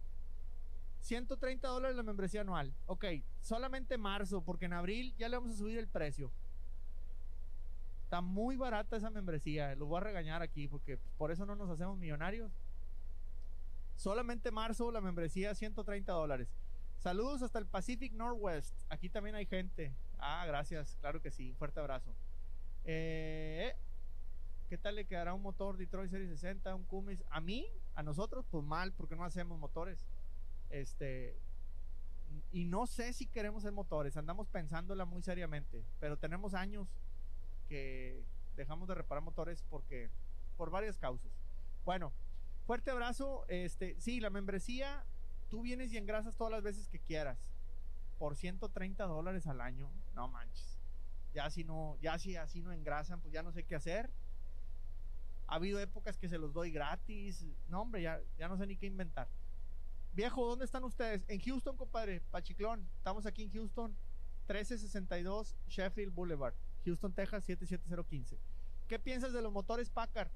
130 dólares la membresía anual. Ok, solamente marzo, porque en abril ya le vamos a subir el precio. Está muy barata esa membresía. Lo voy a regañar aquí, porque por eso no nos hacemos millonarios. Solamente marzo la membresía 130 dólares. Saludos hasta el Pacific Northwest. Aquí también hay gente. Ah, gracias. Claro que sí. Fuerte abrazo. Eh, ¿Qué tal le quedará un motor Detroit Series 60, un Cummins? A mí, a nosotros, pues mal, porque no hacemos motores. Este, y no sé si queremos hacer motores, andamos pensándola muy seriamente, pero tenemos años que dejamos de reparar motores porque por varias causas. Bueno, fuerte abrazo. Este, sí, la membresía, tú vienes y engrasas todas las veces que quieras. Por 130 dólares al año, no manches. Ya si no, ya si así no engrasan, pues ya no sé qué hacer. Ha habido épocas que se los doy gratis. No, hombre, ya, ya no sé ni qué inventar. Viejo, ¿dónde están ustedes? En Houston, compadre. Pachiclón. Estamos aquí en Houston. 1362 Sheffield Boulevard. Houston, Texas 77015. ¿Qué piensas de los motores Packard?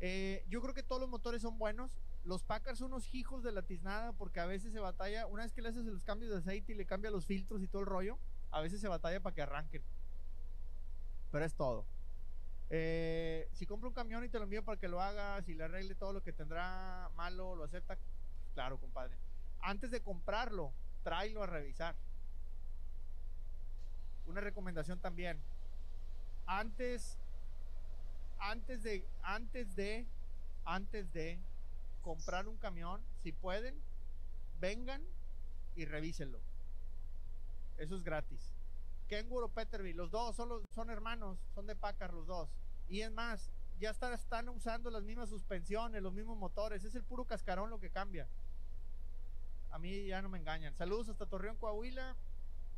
Eh, yo creo que todos los motores son buenos. Los Packard son unos hijos de la tiznada porque a veces se batalla. Una vez que le haces los cambios de aceite y le cambia los filtros y todo el rollo, a veces se batalla para que arranquen. Pero es todo. Eh, si compro un camión y te lo envío para que lo hagas y le arregle todo lo que tendrá malo, lo acepta, Claro, compadre. Antes de comprarlo, tráelo a revisar. Una recomendación también. Antes, antes de, antes de, antes de comprar un camión, si pueden, vengan y revísenlo. Eso es gratis. Kenwood o Peterbilt, los dos son, son hermanos, son de Packard los dos. Y es más, ya están usando las mismas suspensiones, los mismos motores. Es el puro cascarón lo que cambia. A mí ya no me engañan. Saludos hasta Torreón, Coahuila.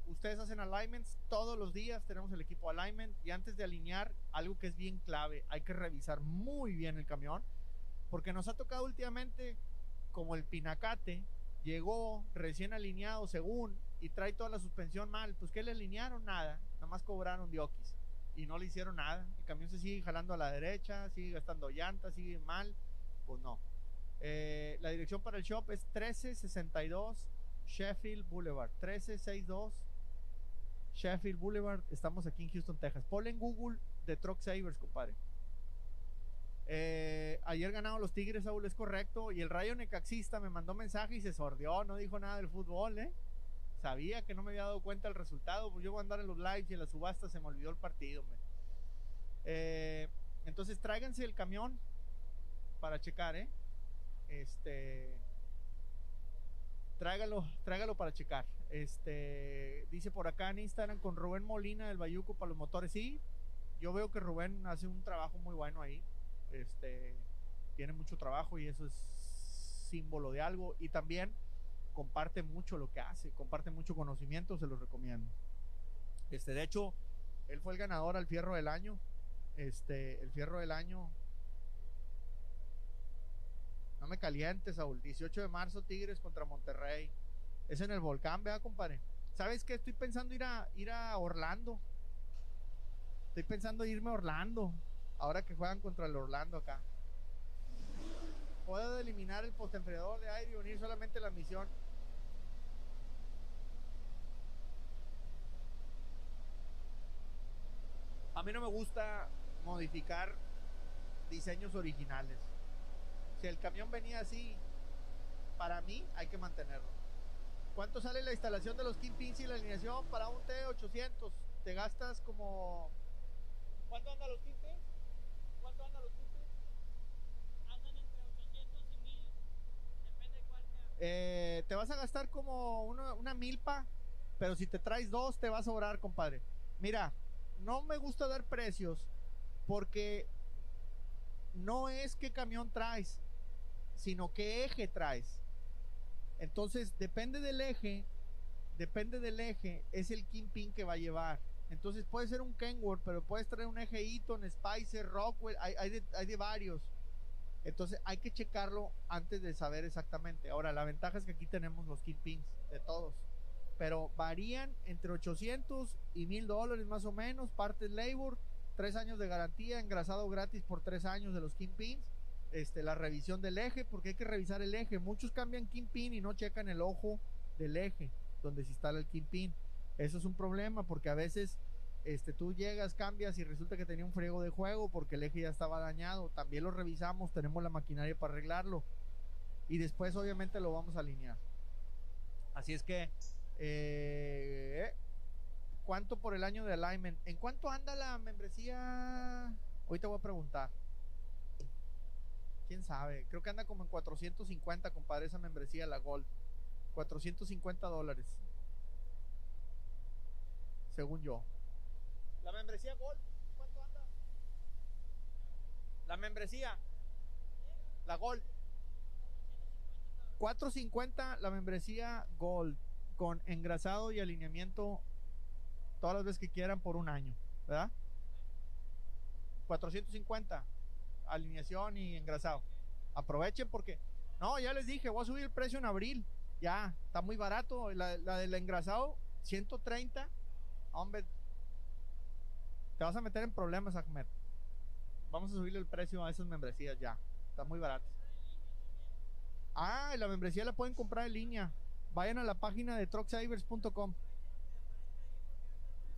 Ustedes hacen alignments todos los días. Tenemos el equipo alignment. Y antes de alinear, algo que es bien clave, hay que revisar muy bien el camión. Porque nos ha tocado últimamente, como el Pinacate, llegó recién alineado según y trae toda la suspensión mal. Pues ¿qué le alinearon? Nada. Nada más cobraron dioquis. Y no le hicieron nada. El camión se sigue jalando a la derecha, sigue gastando llantas, sigue mal. Pues no. Eh, la dirección para el shop es 1362 Sheffield Boulevard. 1362 Sheffield Boulevard. Estamos aquí en Houston, Texas. Ponle en Google The Truck Savers, compadre. Eh, ayer ganaron los Tigres, Saúl, es correcto. Y el Rayo Necaxista me mandó mensaje y se sordió, no dijo nada del fútbol, ¿eh? Sabía que no me había dado cuenta del resultado. Pues yo voy a andar en los lives y en la subasta se me olvidó el partido, eh, entonces tráiganse el camión para checar, ¿eh? Este. Tráigalo, tráigalo para checar. Este. Dice por acá en Instagram con Rubén Molina del Bayuco para los motores. Sí, yo veo que Rubén hace un trabajo muy bueno ahí. Este. Tiene mucho trabajo y eso es símbolo de algo. Y también comparte mucho lo que hace, comparte mucho conocimiento, se lo recomiendo. Este, de hecho, él fue el ganador al fierro del año. Este, el fierro del año no me calientes, Saúl. 18 de marzo, Tigres contra Monterrey. Es en el volcán, vea, compadre. ¿Sabes qué? Estoy pensando ir a, ir a Orlando. Estoy pensando irme a Orlando. Ahora que juegan contra el Orlando acá. Puedo eliminar el postenfriador de aire y unir solamente la misión. A mí no me gusta modificar diseños originales el camión venía así, para mí hay que mantenerlo. ¿Cuánto sale la instalación de los kingpins y la alineación para un T800? Te gastas como... ¿Cuánto anda los kingpins? ¿Cuánto anda los kingpins? Andan entre 800 y 1000, depende de cuál eh, te vas a gastar como una, una milpa, pero si te traes dos te va a sobrar, compadre. Mira, no me gusta dar precios porque no es qué camión traes, sino qué eje traes. Entonces, depende del eje, depende del eje, es el Kingpin que va a llevar. Entonces puede ser un Kenworth, pero puedes traer un eje Eaton, Spicer, Rockwell, hay, hay, de, varios. Entonces hay que checarlo antes de saber exactamente. Ahora, la ventaja es que aquí tenemos los Kingpins de todos. Pero varían entre 800 y 1000 dólares más o menos, partes labor, tres años de garantía, engrasado gratis por tres años de los Kingpins este, la revisión del eje, porque hay que revisar el eje. Muchos cambian kingpin y no checan el ojo del eje donde se instala el kingpin. Eso es un problema porque a veces este, tú llegas, cambias y resulta que tenía un friego de juego porque el eje ya estaba dañado. También lo revisamos, tenemos la maquinaria para arreglarlo. Y después obviamente lo vamos a alinear. Así es que, eh, ¿cuánto por el año de alignment? ¿En cuánto anda la membresía Ahorita voy a preguntar. ¿Quién sabe? Creo que anda como en 450, compadre, esa membresía, la Gold. 450 dólares. Según yo. La membresía Gold, ¿cuánto anda? La membresía. La Gold. 450 la membresía Gold con engrasado y alineamiento todas las veces que quieran por un año, ¿verdad? 450 alineación y engrasado. Aprovechen porque no, ya les dije, voy a subir el precio en abril. Ya, está muy barato. La, del engrasado, 130. Hombre, te vas a meter en problemas, Ahmed. Vamos a subirle el precio a esas membresías ya. Está muy barato. Ah, la membresía la pueden comprar en línea. Vayan a la página de trucksavers.com.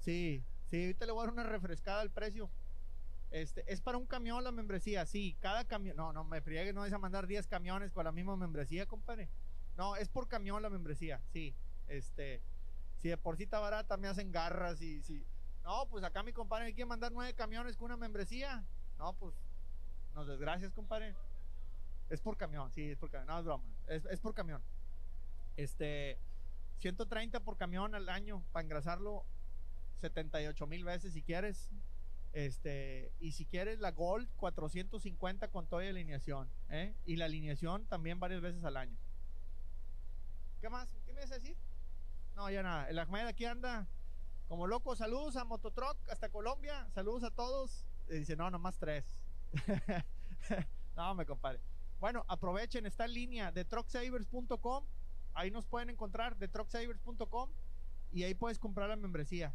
Sí, sí, ahorita le voy a dar una refrescada al precio. Este, es para un camión la membresía, sí, cada camión. No, no me friegue, no es a mandar 10 camiones con la misma membresía, compadre. No, es por camión la membresía, sí. Este, si de por barata, me hacen garras y si. No, pues acá mi compadre me quiere mandar nueve camiones con una membresía. No, pues, nos desgracias, compadre. Es por camión, sí, es por camión. No, es broma. Es, es por camión. Este, 130 por camión al año para engrasarlo 78 mil veces si quieres. Este, y si quieres la Gold, 450 con toda alineación. ¿eh? Y la alineación también varias veces al año. ¿Qué más? ¿Qué me vas a decir? No, ya nada. El Ahmed aquí anda como loco. Saludos a Mototruck hasta Colombia. Saludos a todos. Y dice, no, nomás tres. no, me compadre. Bueno, aprovechen, está en línea de trucksavers.com. Ahí nos pueden encontrar de trucksavers.com y ahí puedes comprar la membresía.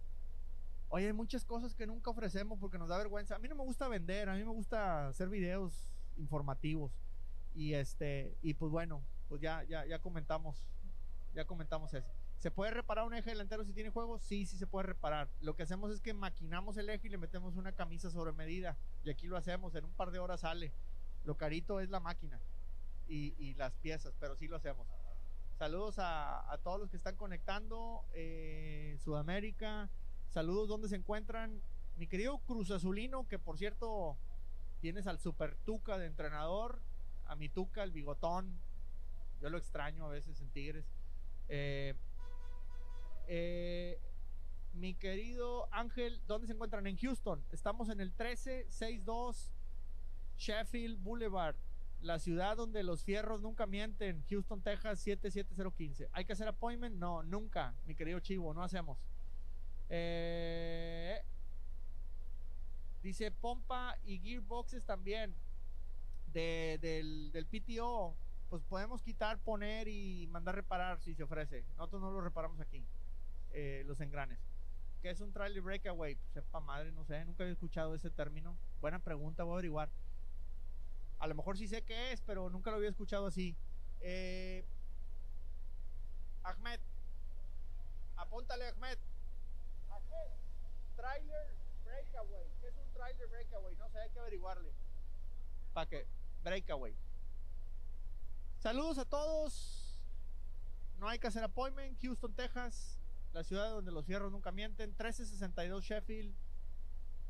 Oye, hay muchas cosas que nunca ofrecemos porque nos da vergüenza. A mí no me gusta vender, a mí me gusta hacer videos informativos. Y este, y pues bueno, pues ya, ya, ya comentamos, ya comentamos eso. ¿Se puede reparar un eje delantero si tiene juego? Sí, sí se puede reparar. Lo que hacemos es que maquinamos el eje y le metemos una camisa sobre medida. Y aquí lo hacemos, en un par de horas sale. Lo carito es la máquina y, y las piezas, pero sí lo hacemos. Saludos a, todos los que están conectando. Eh, Sudamérica, Saludos donde se encuentran. Mi querido Cruz Azulino, que por cierto tienes al Super Tuca de entrenador, a mi Tuca, el bigotón. Yo lo extraño a veces en Tigres. Eh, eh, mi querido Ángel, ¿dónde se encuentran? En Houston. Estamos en el 1362 Sheffield Boulevard, la ciudad donde los fierros nunca mienten. Houston, Texas 77015. ¿Hay que hacer appointment? No, nunca, mi querido Chivo, no hacemos. Eh, dice Pompa y Gearboxes también. De, del, del PTO. Pues podemos quitar, poner y mandar reparar si se ofrece. Nosotros no lo reparamos aquí. Eh, los engranes. ¿Qué es un trailer breakaway? Pues sepa madre, no sé, nunca había escuchado ese término. Buena pregunta, voy a averiguar. A lo mejor sí sé qué es, pero nunca lo había escuchado así. Eh, Ahmed, apúntale Ahmed. Trailer breakaway. ¿Qué es un trailer breakaway? No sé, hay que averiguarle. ¿Para qué? Breakaway. Saludos a todos. No hay que hacer appointment. Houston, Texas. La ciudad donde los fierros nunca mienten. 1362 Sheffield.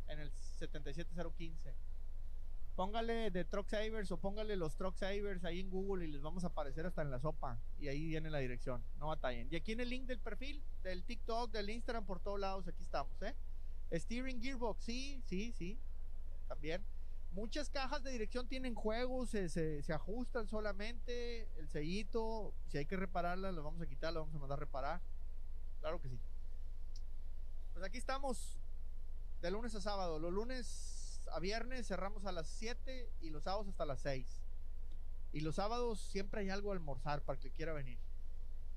En el 77015. Póngale de Truck Savers o póngale los Truck Savers ahí en Google y les vamos a aparecer hasta en la sopa. Y ahí viene la dirección. No batallen. Y aquí en el link del perfil, del TikTok, del Instagram, por todos lados, aquí estamos, ¿eh? Steering Gearbox, sí, sí, sí. También. Muchas cajas de dirección tienen juegos, se, se, se ajustan solamente. El sellito, si hay que repararla, lo vamos a quitar, lo vamos a mandar a reparar. Claro que sí. Pues aquí estamos, de lunes a sábado. Los lunes a viernes cerramos a las 7 y los sábados hasta las 6. Y los sábados siempre hay algo a almorzar para que quiera venir.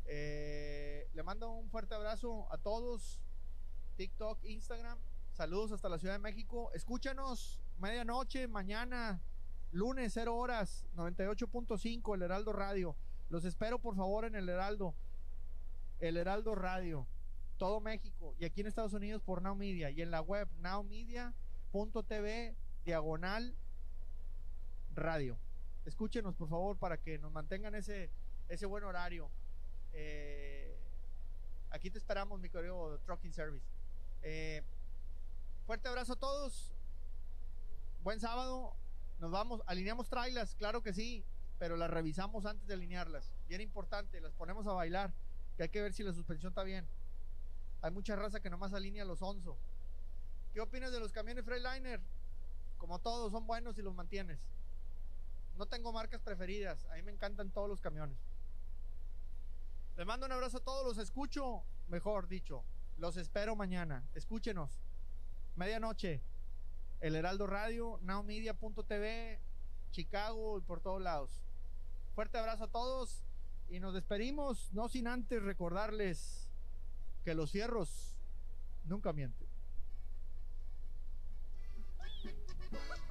Eh, le mando un fuerte abrazo a todos. TikTok, Instagram. Saludos hasta la Ciudad de México. Escúchanos medianoche, mañana, lunes, 0 horas, 98.5, el Heraldo Radio. Los espero por favor en el Heraldo. El Heraldo Radio. Todo México. Y aquí en Estados Unidos por Now Media. Y en la web nowmedia.tv diagonal radio. Escúchenos por favor para que nos mantengan ese, ese buen horario. Eh, aquí te esperamos, mi querido Trucking Service. Eh, fuerte abrazo a todos. buen sábado. Nos vamos, alineamos trailas, claro que sí, pero las revisamos antes de alinearlas. Bien importante, las ponemos a bailar, que hay que ver si la suspensión está bien. Hay mucha raza que nomás alinea los onzo. ¿Qué opinas de los camiones Freightliner? Como todos, son buenos y los mantienes. No tengo marcas preferidas, a mí me encantan todos los camiones. Les mando un abrazo a todos, los escucho, mejor dicho, los espero mañana. Escúchenos. Medianoche, El Heraldo Radio, nowmedia.tv, Chicago y por todos lados. Fuerte abrazo a todos y nos despedimos, no sin antes recordarles que los fierros nunca mienten. Ha ha!